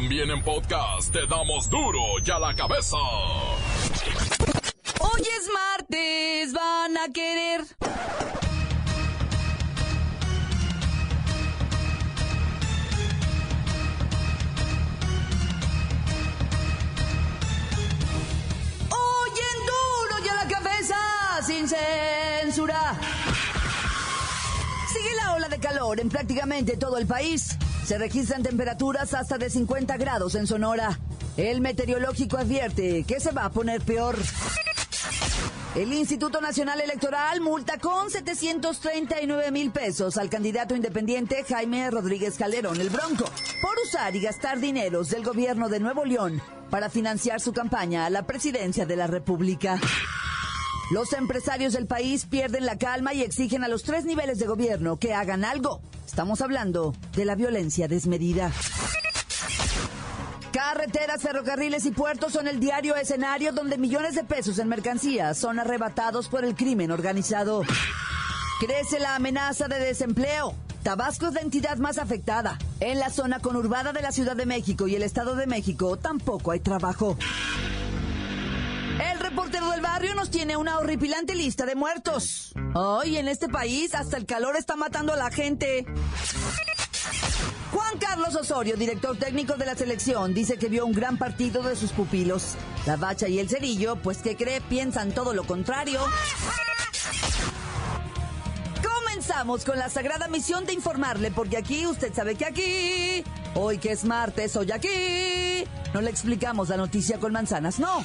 También en podcast te damos duro y a la cabeza. Hoy es martes, van a querer. Hoy en duro y a la cabeza, sin censura. Sigue la ola de calor en prácticamente todo el país. Se registran temperaturas hasta de 50 grados en Sonora. El meteorológico advierte que se va a poner peor. El Instituto Nacional Electoral multa con 739 mil pesos al candidato independiente Jaime Rodríguez Calderón, el Bronco, por usar y gastar dineros del gobierno de Nuevo León para financiar su campaña a la presidencia de la República. Los empresarios del país pierden la calma y exigen a los tres niveles de gobierno que hagan algo. Estamos hablando de la violencia desmedida. Carreteras, ferrocarriles y puertos son el diario escenario donde millones de pesos en mercancías son arrebatados por el crimen organizado. Crece la amenaza de desempleo. Tabasco es la entidad más afectada. En la zona conurbada de la Ciudad de México y el Estado de México tampoco hay trabajo. Reportero del barrio nos tiene una horripilante lista de muertos. Hoy en este país hasta el calor está matando a la gente. Juan Carlos Osorio, director técnico de la selección, dice que vio un gran partido de sus pupilos. La Bacha y el Cerillo, pues que cree, piensan todo lo contrario. Comenzamos con la sagrada misión de informarle, porque aquí usted sabe que aquí, hoy que es martes, hoy aquí, no le explicamos la noticia con manzanas, no.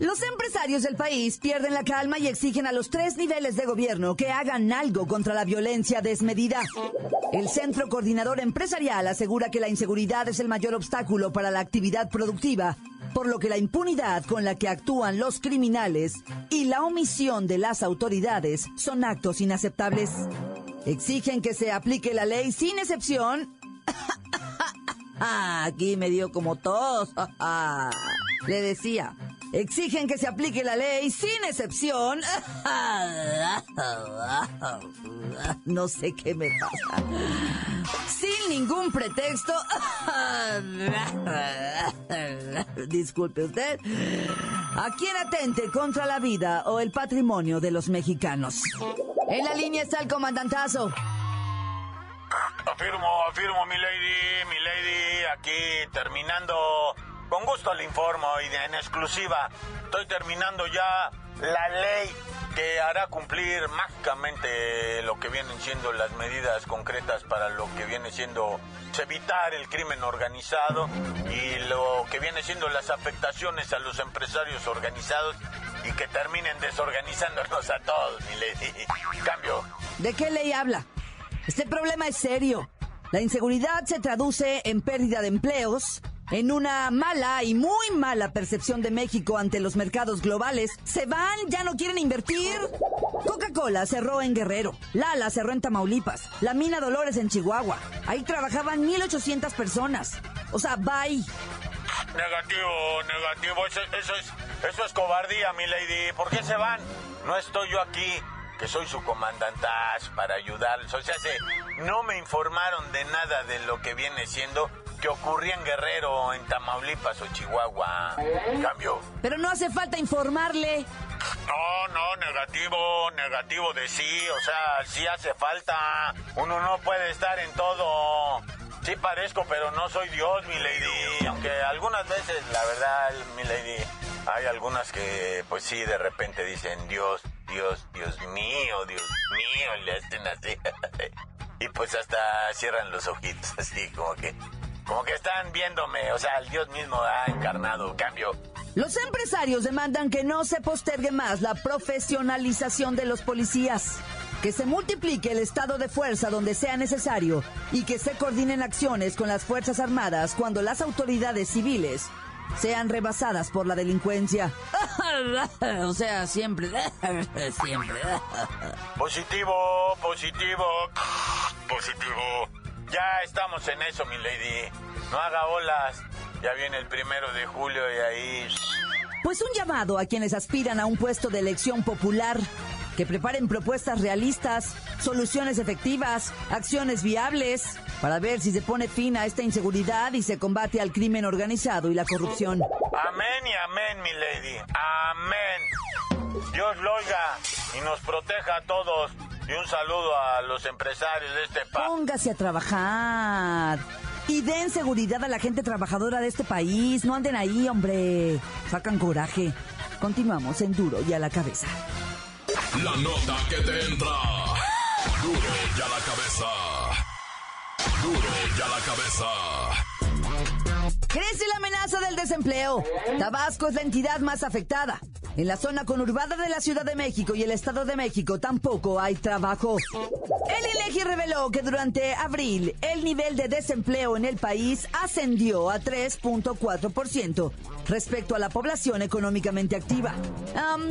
Los empresarios del país pierden la calma y exigen a los tres niveles de gobierno que hagan algo contra la violencia desmedida. El Centro Coordinador Empresarial asegura que la inseguridad es el mayor obstáculo para la actividad productiva, por lo que la impunidad con la que actúan los criminales y la omisión de las autoridades son actos inaceptables. Exigen que se aplique la ley sin excepción. Aquí me dio como tos. Le decía. Exigen que se aplique la ley sin excepción. No sé qué me pasa. Sin ningún pretexto. Disculpe usted. A quien atente contra la vida o el patrimonio de los mexicanos. En la línea está el comandantazo. Afirmo, afirmo, mi lady, mi lady, aquí terminando. Con gusto le informo y en exclusiva estoy terminando ya la ley que hará cumplir mágicamente lo que vienen siendo las medidas concretas para lo que viene siendo evitar el crimen organizado y lo que viene siendo las afectaciones a los empresarios organizados y que terminen desorganizándonos a todos, mi lady. Cambio. ¿De qué ley habla? Este problema es serio. La inseguridad se traduce en pérdida de empleos, en una mala y muy mala percepción de México ante los mercados globales. Se van, ya no quieren invertir. Coca-Cola cerró en Guerrero, Lala cerró en Tamaulipas, la mina Dolores en Chihuahua. Ahí trabajaban 1.800 personas. O sea, bye. Negativo, negativo, eso, es, eso es cobardía, mi lady. ¿Por qué se van? No estoy yo aquí, que soy su comandantaz para ayudarles. O sea, se, no me informaron de nada de lo que viene siendo que ocurría en Guerrero, en Tamaulipas o Chihuahua. Cambio. Pero no hace falta informarle. No, no, negativo, negativo de sí, o sea, sí hace falta. Uno no puede estar en todo. Sí parezco, pero no soy Dios, mi lady. Aunque algunas veces, la verdad, mi lady, hay algunas que, pues sí, de repente dicen Dios, Dios, Dios mío, Dios mío, le hacen así. y pues hasta cierran los ojitos, así como que, como que están viéndome, o sea, el Dios mismo ha encarnado, cambio. Los empresarios demandan que no se postergue más la profesionalización de los policías. que se multiplique el estado de fuerza donde sea necesario y que se coordinen acciones con las Fuerzas Armadas cuando las autoridades civiles sean rebasadas por la delincuencia. o sea, siempre, siempre. Positivo, positivo, positivo. Ya estamos en eso, mi lady. No haga olas. Ya viene el primero de julio y ahí... Pues un llamado a quienes aspiran a un puesto de elección popular que preparen propuestas realistas, soluciones efectivas, acciones viables, para ver si se pone fin a esta inseguridad y se combate al crimen organizado y la corrupción. Amén y amén, mi lady. Amén. Dios lo oiga y nos proteja a todos. Y un saludo a los empresarios de este país. Póngase a trabajar. Y den seguridad a la gente trabajadora de este país. No anden ahí, hombre. Sacan coraje. Continuamos en Duro y a la cabeza. La nota que te entra. Duro y a la cabeza. Duro y a la cabeza. Crece la amenaza del desempleo. Tabasco es la entidad más afectada. En la zona conurbada de la Ciudad de México y el Estado de México tampoco hay trabajo. El INEGI reveló que durante abril el nivel de desempleo en el país ascendió a 3.4% respecto a la población económicamente activa.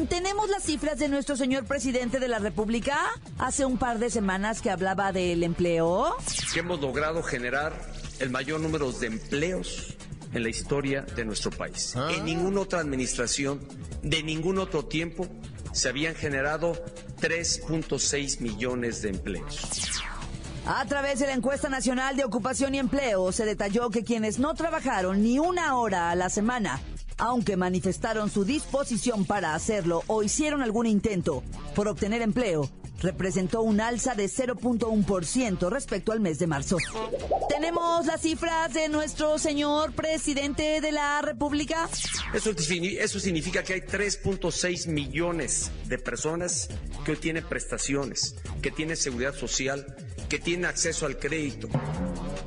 ¿Tenemos las cifras de nuestro señor presidente de la República? Hace un par de semanas que hablaba del empleo. Que hemos logrado generar el mayor número de empleos en la historia de nuestro país. ¿Ah? En ninguna otra administración, de ningún otro tiempo, se habían generado 3.6 millones de empleos. A través de la encuesta nacional de ocupación y empleo se detalló que quienes no trabajaron ni una hora a la semana, aunque manifestaron su disposición para hacerlo o hicieron algún intento por obtener empleo, representó un alza de 0.1% respecto al mes de marzo. ¿Tenemos las cifras de nuestro señor presidente de la República? Eso, significa que hay 3.6 millones de personas que hoy tienen prestaciones, que tienen seguridad social, que tienen acceso al crédito.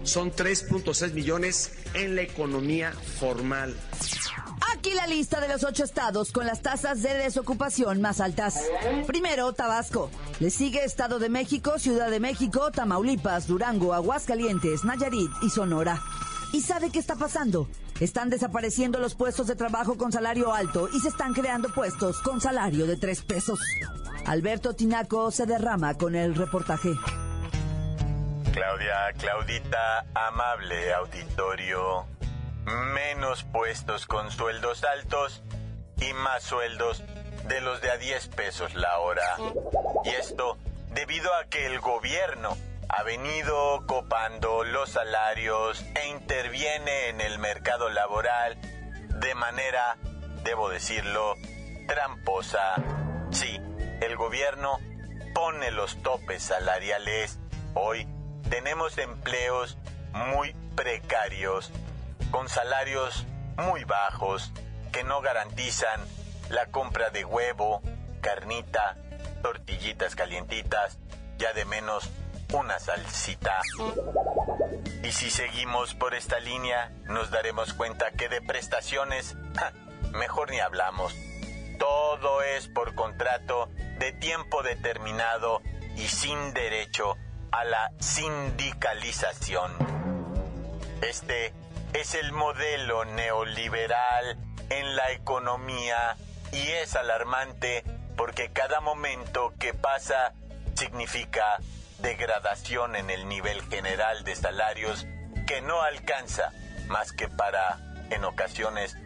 Son 3.6 millones en la economía formal. Aquí la lista de los ocho estados con las tasas de desocupación más altas. Primero, Tabasco. Le sigue Estado de México, Ciudad de México, Tamaulipas, Durango, Aguascalientes, Nayarit y Sonora. ¿Y sabe qué está pasando? Están desapareciendo los puestos de trabajo con salario alto y se están creando puestos con salario de tres pesos. Alberto Tinaco se derrama con el reportaje. Claudia, Claudita, amable auditorio menos puestos con sueldos altos y más sueldos de los de a 10 pesos la hora. Y esto debido a que el gobierno ha venido copando los salarios e interviene en el mercado laboral de manera, debo decirlo, tramposa. Sí, el gobierno pone los topes salariales. Hoy tenemos empleos muy precarios con salarios muy bajos que no garantizan la compra de huevo, carnita, tortillitas calientitas, ya de menos una salsita. Y si seguimos por esta línea, nos daremos cuenta que de prestaciones, mejor ni hablamos. Todo es por contrato de tiempo determinado y sin derecho a la sindicalización. Este es el modelo neoliberal en la economía y es alarmante porque cada momento que pasa significa degradación en el nivel general de salarios que no alcanza más que para, en ocasiones,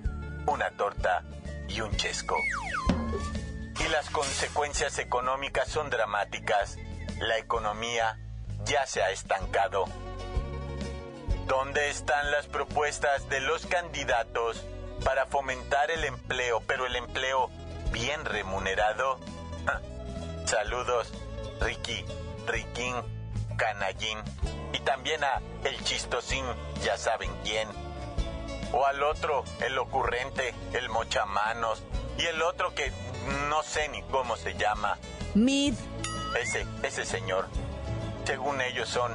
una torta y un chesco. Y las consecuencias económicas son dramáticas. La economía ya se ha estancado ¿Dónde están las propuestas de los candidatos para fomentar el empleo, pero el empleo bien remunerado? Saludos, Ricky, Riquín, Canallín y también a el chistosín, ya saben quién. O al otro, el ocurrente, el mochamanos y el otro que no sé ni cómo se llama. Mid. Ese, ese señor. Según ellos son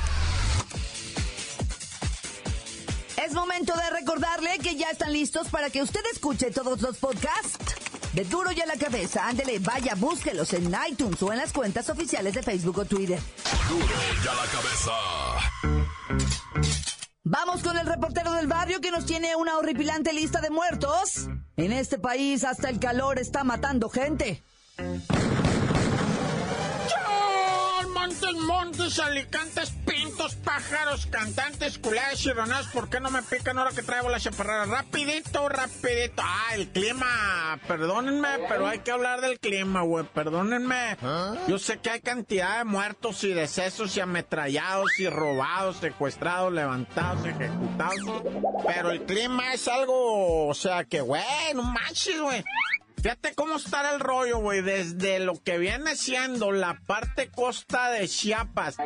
Es momento de recordarle que ya están listos para que usted escuche todos los podcasts de Duro y a la cabeza. Ándele, vaya, búsquelos en iTunes o en las cuentas oficiales de Facebook o Twitter. Duro y a la cabeza. Vamos con el reportero del barrio que nos tiene una horripilante lista de muertos. En este país hasta el calor está matando gente. Montes, montes, alicantes, pintos, pájaros, cantantes, y ronadas. ¿Por qué no me pican ahora que traigo la chaparrera? Rapidito, rapidito. Ah, el clima. Perdónenme, pero hay que hablar del clima, güey. Perdónenme. Yo sé que hay cantidad de muertos y decesos y ametrallados y robados, secuestrados, levantados, ejecutados. Pero el clima es algo, o sea, que, güey, no manches, güey. Fíjate cómo está el rollo, güey. Desde lo que viene siendo la parte costa de Chiapas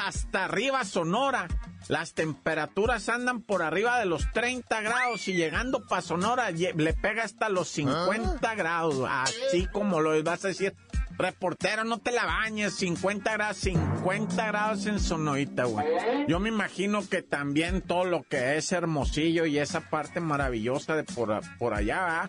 hasta arriba Sonora. Las temperaturas andan por arriba de los 30 grados y llegando para Sonora le pega hasta los 50 grados. Así como lo vas a decir. Reportero, no te la bañes, 50 grados, 50 grados en Sonorita, güey. Yo me imagino que también todo lo que es Hermosillo y esa parte maravillosa de por, por allá,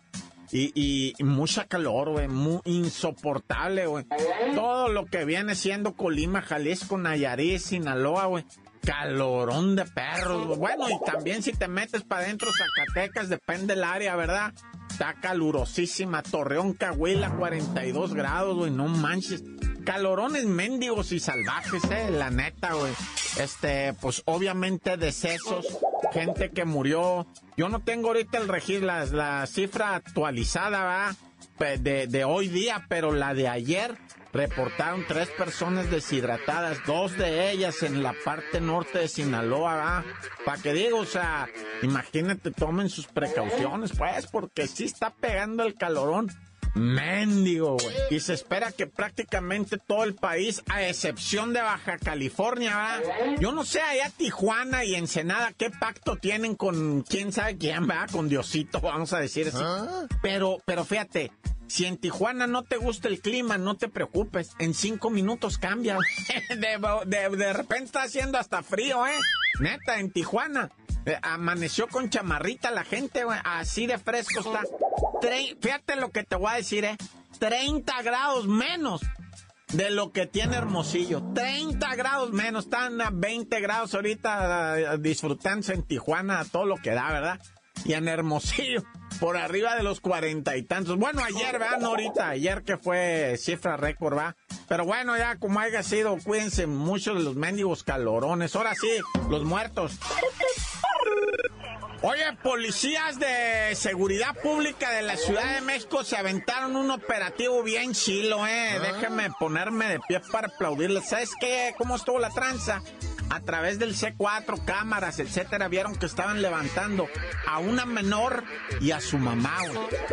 y, y, mucha calor, güey, muy insoportable, güey. Todo lo que viene siendo Colima, Jalisco, Nayarit, Sinaloa, güey. Calorón de perros, Bueno, y también si te metes para adentro, Zacatecas, depende del área, ¿verdad? Está calurosísima. Torreón, Cahuila, 42 grados, güey, no manches. Calorones mendigos y salvajes, eh, la neta, güey. Este, pues obviamente decesos, gente que murió. Yo no tengo ahorita el registro, la, cifra actualizada, ¿va? De, hoy día, pero la de ayer reportaron tres personas deshidratadas, dos de ellas en la parte norte de Sinaloa, ¿va? Para que digo, o sea, imagínate, tomen sus precauciones, pues, porque sí está pegando el calorón. Mendigo, güey. Y se espera que prácticamente todo el país, a excepción de Baja California, ¿verdad? Yo no sé, allá Tijuana y Ensenada, qué pacto tienen con quién sabe quién, ¿verdad? Con Diosito, vamos a decir así. ¿Ah? Pero, pero fíjate, si en Tijuana no te gusta el clima, no te preocupes. En cinco minutos cambia. de, de repente está haciendo hasta frío, ¿eh? Neta, en Tijuana. Eh, amaneció con chamarrita la gente, güey. Así de fresco está. Fíjate lo que te voy a decir, ¿eh? 30 grados menos de lo que tiene Hermosillo. 30 grados menos. Están a 20 grados ahorita eh, disfrutándose en Tijuana todo lo que da, ¿verdad? Y en Hermosillo, por arriba de los cuarenta y tantos. Bueno, ayer, ¿verdad? No ahorita. Ayer que fue cifra récord, ¿va? Pero bueno, ya como haya sido, cuídense mucho de los mendigos calorones. Ahora sí, los muertos. Oye, policías de seguridad pública de la Ciudad de México se aventaron un operativo bien chilo, eh. Déjenme ponerme de pie para aplaudirles. ¿Sabes qué? ¿Cómo estuvo la tranza? A través del C4, cámaras, etcétera, vieron que estaban levantando a una menor y a su mamá,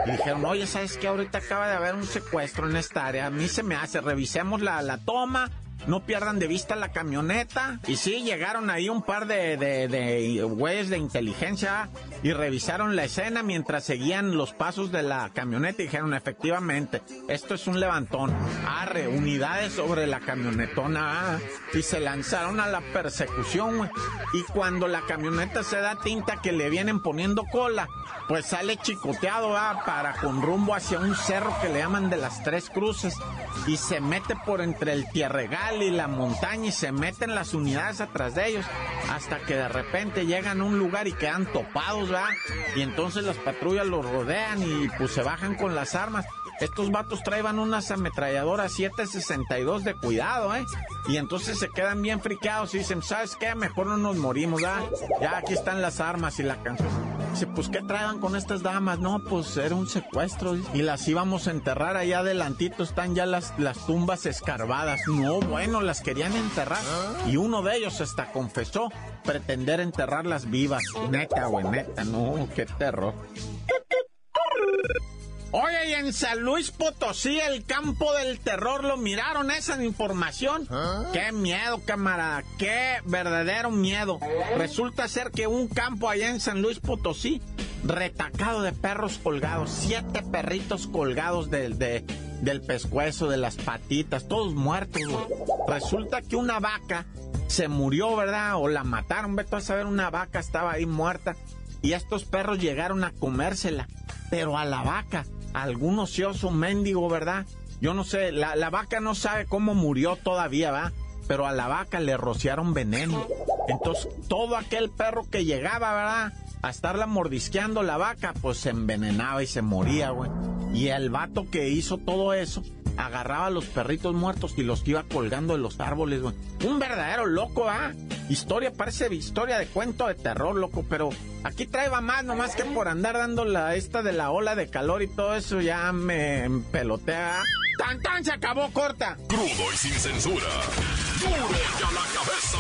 Y dijeron, oye, ¿sabes qué? Ahorita acaba de haber un secuestro en esta área. A mí se me hace, revisemos la, la toma no pierdan de vista la camioneta. Y sí, llegaron ahí un par de, de, güeyes de inteligencia y revisaron la escena mientras seguían los pasos de la camioneta y dijeron, efectivamente, esto es un levantón. Arre, unidades sobre la camionetona. y se lanzaron a la persecución, Y cuando la camioneta se da tinta que le vienen poniendo cola, pues sale chicoteado, Para con rumbo hacia un cerro que le llaman de las tres cruces y se mete por entre el tierregal y la montaña y se meten las unidades atrás de ellos hasta que de repente llegan a un lugar y quedan topados. Y entonces las patrullas los rodean y pues se bajan con las armas. Estos vatos traían unas ametralladoras 762 de cuidado, ¿eh? Y entonces se quedan bien friqueados y dicen, ¿sabes qué? Mejor no nos morimos, ¿verdad? Ya aquí están las armas y la canción. Dice, pues ¿qué traían con estas damas? No, pues era un secuestro. Y las íbamos a enterrar allá adelantito, están ya las, las tumbas escarbadas. No, bueno, las querían enterrar. Y uno de ellos hasta confesó pretender enterrarlas vivas. Neta, güey, neta, no, qué terror. Oye, y en San Luis Potosí, el campo del terror, ¿lo miraron esa información? ¿Ah? Qué miedo, camarada, qué verdadero miedo. Resulta ser que un campo allá en San Luis Potosí, retacado de perros colgados, siete perritos colgados del, de, del pescuezo, de las patitas, todos muertos, güey. Resulta que una vaca se murió, ¿verdad? O la mataron, vete a saber, una vaca estaba ahí muerta y estos perros llegaron a comérsela, pero a la vaca, algún ocioso mendigo, ¿verdad? Yo no sé, la, vaca no sabe cómo murió todavía, ¿va? Pero a la vaca le rociaron veneno. Entonces, todo aquel perro que llegaba, ¿verdad? A estarla mordisqueando la vaca, pues se envenenaba y se moría, güey. Y el vato que hizo todo eso, agarraba a los perritos muertos y los iba colgando de los árboles. Un verdadero loco, ¿ah? Historia, parece historia de cuento de terror, loco, pero aquí trae más, nomás que por andar dando la esta de la ola de calor y todo eso ya me pelotea. ¡Tan, tan! Se acabó, corta. Crudo y sin censura. ¡Duro y a la cabeza!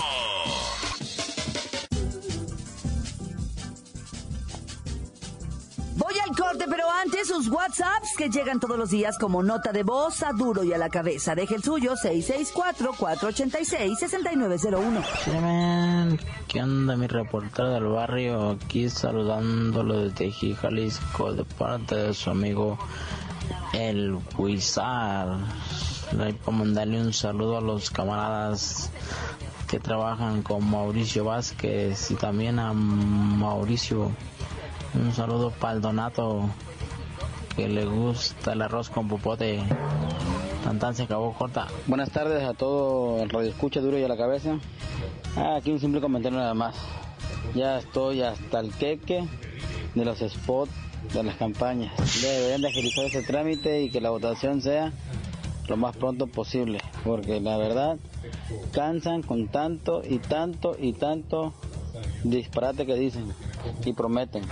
Pero antes sus WhatsApps que llegan todos los días como nota de voz a duro y a la cabeza. Deje el suyo 664-486-6901. Chemen, ¿qué onda mi reportero del barrio? Aquí saludándolo desde Jalisco, de parte de su amigo El Huizar. Para mandarle un saludo a los camaradas que trabajan con Mauricio Vázquez y también a Mauricio. Un saludo para el Donato que le gusta el arroz con popote. Tantan se acabó corta. Buenas tardes a todo el radio escucha duro y a la cabeza. Ah, aquí un simple comentario nada más. Ya estoy hasta el queque de los spots de las campañas. Deberían de agilizar ese trámite y que la votación sea lo más pronto posible, porque la verdad cansan con tanto y tanto y tanto disparate que dicen y prometen.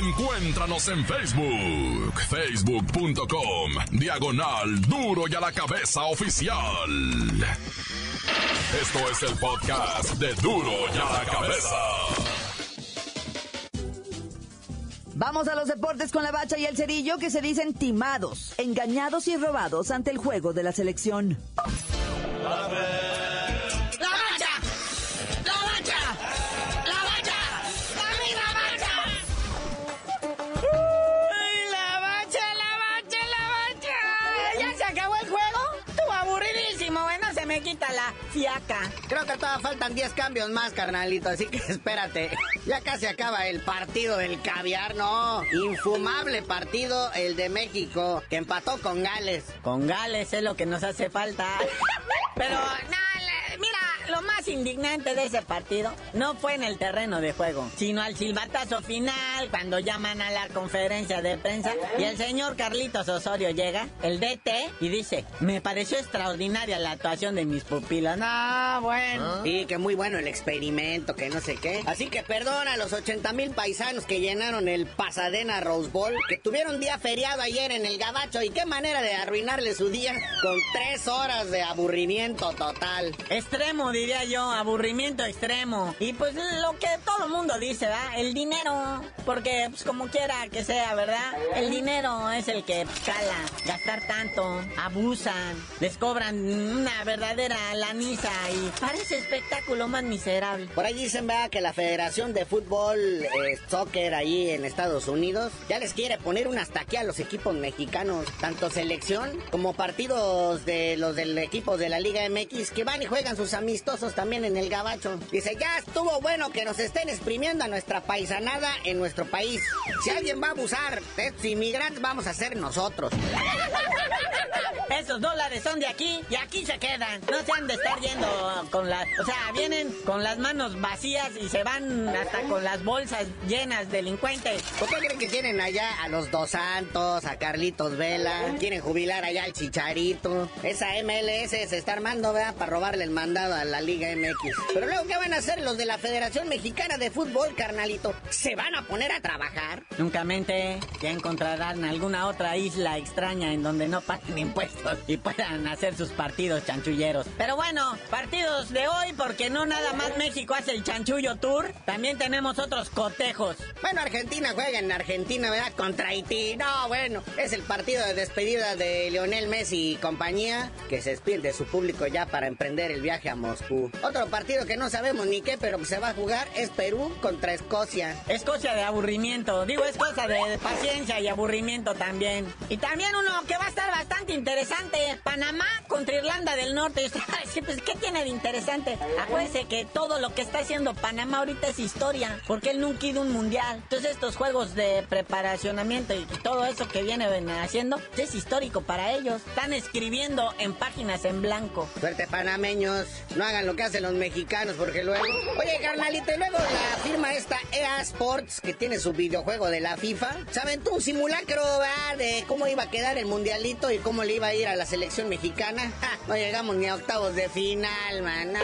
Encuéntranos en Facebook, facebook.com, diagonal duro y a la cabeza oficial. Esto es el podcast de duro y a la cabeza. Vamos a los deportes con la bacha y el cerillo que se dicen timados, engañados y robados ante el juego de la selección. ¡La fiaca. Creo que todavía faltan 10 cambios más, carnalito, así que espérate. Ya casi acaba el partido del caviar, no. Infumable partido el de México, que empató con Gales. Con Gales es lo que nos hace falta. Pero, no, indignante de ese partido no fue en el terreno de juego, sino al silbatazo final, cuando llaman a la conferencia de prensa y el señor Carlitos Osorio llega, el DT, y dice, me pareció extraordinaria la actuación de mis pupilas. No, bueno. Y que muy bueno el experimento, que no sé qué. Así que perdona a los 80 mil paisanos que llenaron el Pasadena Rose Bowl, que tuvieron día feriado ayer en el Gabacho. Y qué manera de arruinarle su día con tres horas de aburrimiento total. Extremo, diría yo, aburrimiento extremo. Y pues lo que todo el mundo dice, ¿verdad? El dinero. Porque, pues como quiera que sea, ¿verdad? El dinero es el que pues, cala. Gastar tanto, abusan, les cobran una verdadera laniza y parece espectáculo más miserable. Por ahí dicen, ¿verdad? Que la Federación de Fútbol, eh, Soccer ahí en Estados Unidos, ya les quiere poner un hasta aquí a los equipos mexicanos, tanto selección como partidos de los del equipo de la Liga MX, que van y juegan sus amistosos también en el Gabacho. Dice, ya estuvo bueno que nos estén exprimiendo a nuestra paisanada en nuestro país. Si alguien va a abusar de estos inmigrantes, vamos a ser nosotros. Esos dólares son de aquí y aquí se quedan. No se han de estar yendo con las... O sea, vienen con las manos vacías y se van hasta con las bolsas llenas delincuentes. ¿Por qué creen que tienen allá a los Dos Santos, a Carlitos Vela? Quieren jubilar allá al Chicharito. Esa MLS se está armando, ¿verdad? Para robarle el mandado a la Liga MX. Pero luego, ¿qué van a hacer los de la Federación Mexicana de Fútbol, carnalito? ¿Se van a poner a trabajar? Nunca mente, ya encontrarán alguna otra isla extraña en donde no paguen impuestos y puedan hacer sus partidos chanchulleros. Pero bueno, partidos de hoy, porque no nada más México hace el chanchullo tour, también tenemos otros cotejos. Bueno, Argentina juega en Argentina, ¿verdad? Contra Haití. No, bueno, es el partido de despedida de Lionel Messi y compañía, que se despide de su público ya para emprender el viaje a Moscú. Otro partido que no sabemos ni qué, pero que se va a jugar es Perú contra Escocia. Escocia de aburrimiento, digo, es cosa de paciencia y aburrimiento también. Y también uno que va a estar bastante interesante, Panamá contra Irlanda del Norte. Y pues, ¿qué tiene de interesante? Acuérdense que todo lo que está haciendo Panamá ahorita es historia, porque él nunca ido un mundial. Entonces estos juegos de preparacionamiento y todo eso que viene haciendo es histórico para ellos. Están escribiendo en páginas en blanco. Suerte panameños, no hagan lo que los mexicanos porque luego... Oye, carnalito, y luego la firma esta EA Sports, que tiene su videojuego de la FIFA, ¿saben tú un simulacro de cómo iba a quedar el mundialito y cómo le iba a ir a la selección mexicana? no llegamos ni a octavos de final, man.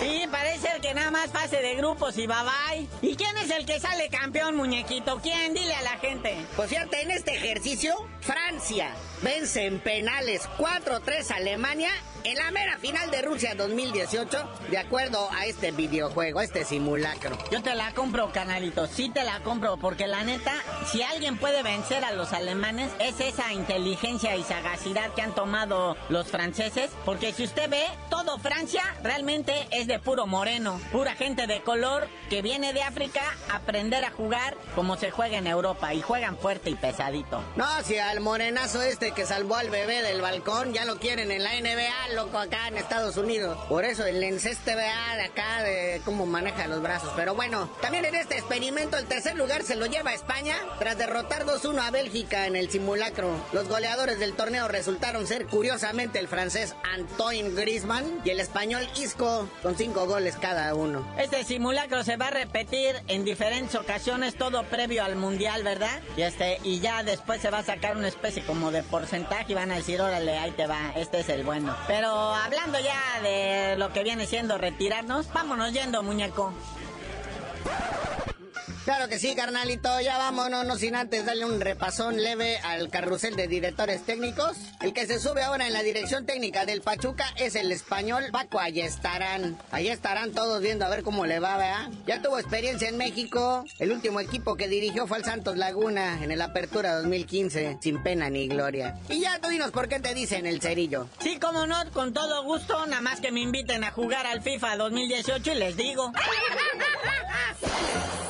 Sí, parece que nada más pase de grupos y bye bye. ¿Y quién es el que sale campeón, muñequito? ¿Quién? Dile a la gente. Pues fíjate, en este ejercicio, Francia vence en penales 4-3 Alemania en la mera final de Rusia 2018, de acuerdo a este videojuego, a este simulacro. Yo te la compro, canalito, sí te la compro, porque la neta, si alguien puede vencer a los alemanes, es esa inteligencia y sagacidad que han tomado los franceses, porque si usted ve, todo Francia realmente es de puro moreno, pura gente de color que viene de África a aprender a jugar como se juega en Europa, y juegan fuerte y pesadito. No, si al morenazo este que salvó al bebé del balcón, ya lo quieren en la NBA, loco, acá en Estados Unidos. Por eso el enceste vea de acá de cómo maneja los brazos. Pero bueno, también en este experimento el tercer lugar se lo lleva a España tras derrotar 2-1 a Bélgica en el simulacro. Los goleadores del torneo resultaron ser curiosamente el francés Antoine Griezmann y el español Isco con cinco goles cada uno. Este simulacro se va a repetir en diferentes ocasiones, todo previo al mundial, ¿verdad? Y este, y ya después se va a sacar una especie como de porcentaje y van a decir, órale, ahí te va, este es el bueno. Pero hablando ya de lo que viene siendo retirarnos, vámonos yendo, muñeco. Claro que sí, carnalito. Ya vámonos, no sin antes darle un repasón leve al carrusel de directores técnicos. El que se sube ahora en la dirección técnica del Pachuca es el español Paco estarán. Ahí estarán todos viendo a ver cómo le va, ¿verdad? Ya tuvo experiencia en México. El último equipo que dirigió fue el Santos Laguna en el Apertura 2015. Sin pena ni gloria. Y ya tú dinos por qué te dicen el cerillo. Sí, como no, con todo gusto. Nada más que me inviten a jugar al FIFA 2018 y les digo. ¡La bacha! ¡La bacha! ¡La bacha! ¡Dame la bacha!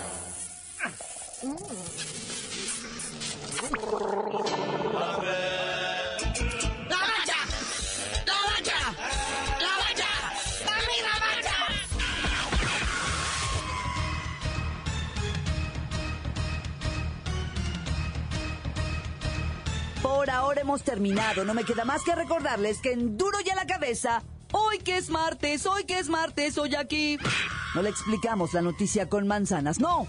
Por ahora hemos terminado. No me queda más que recordarles que en Duro y a la cabeza, hoy que es martes, hoy que es martes, hoy aquí. No le explicamos la noticia con manzanas, no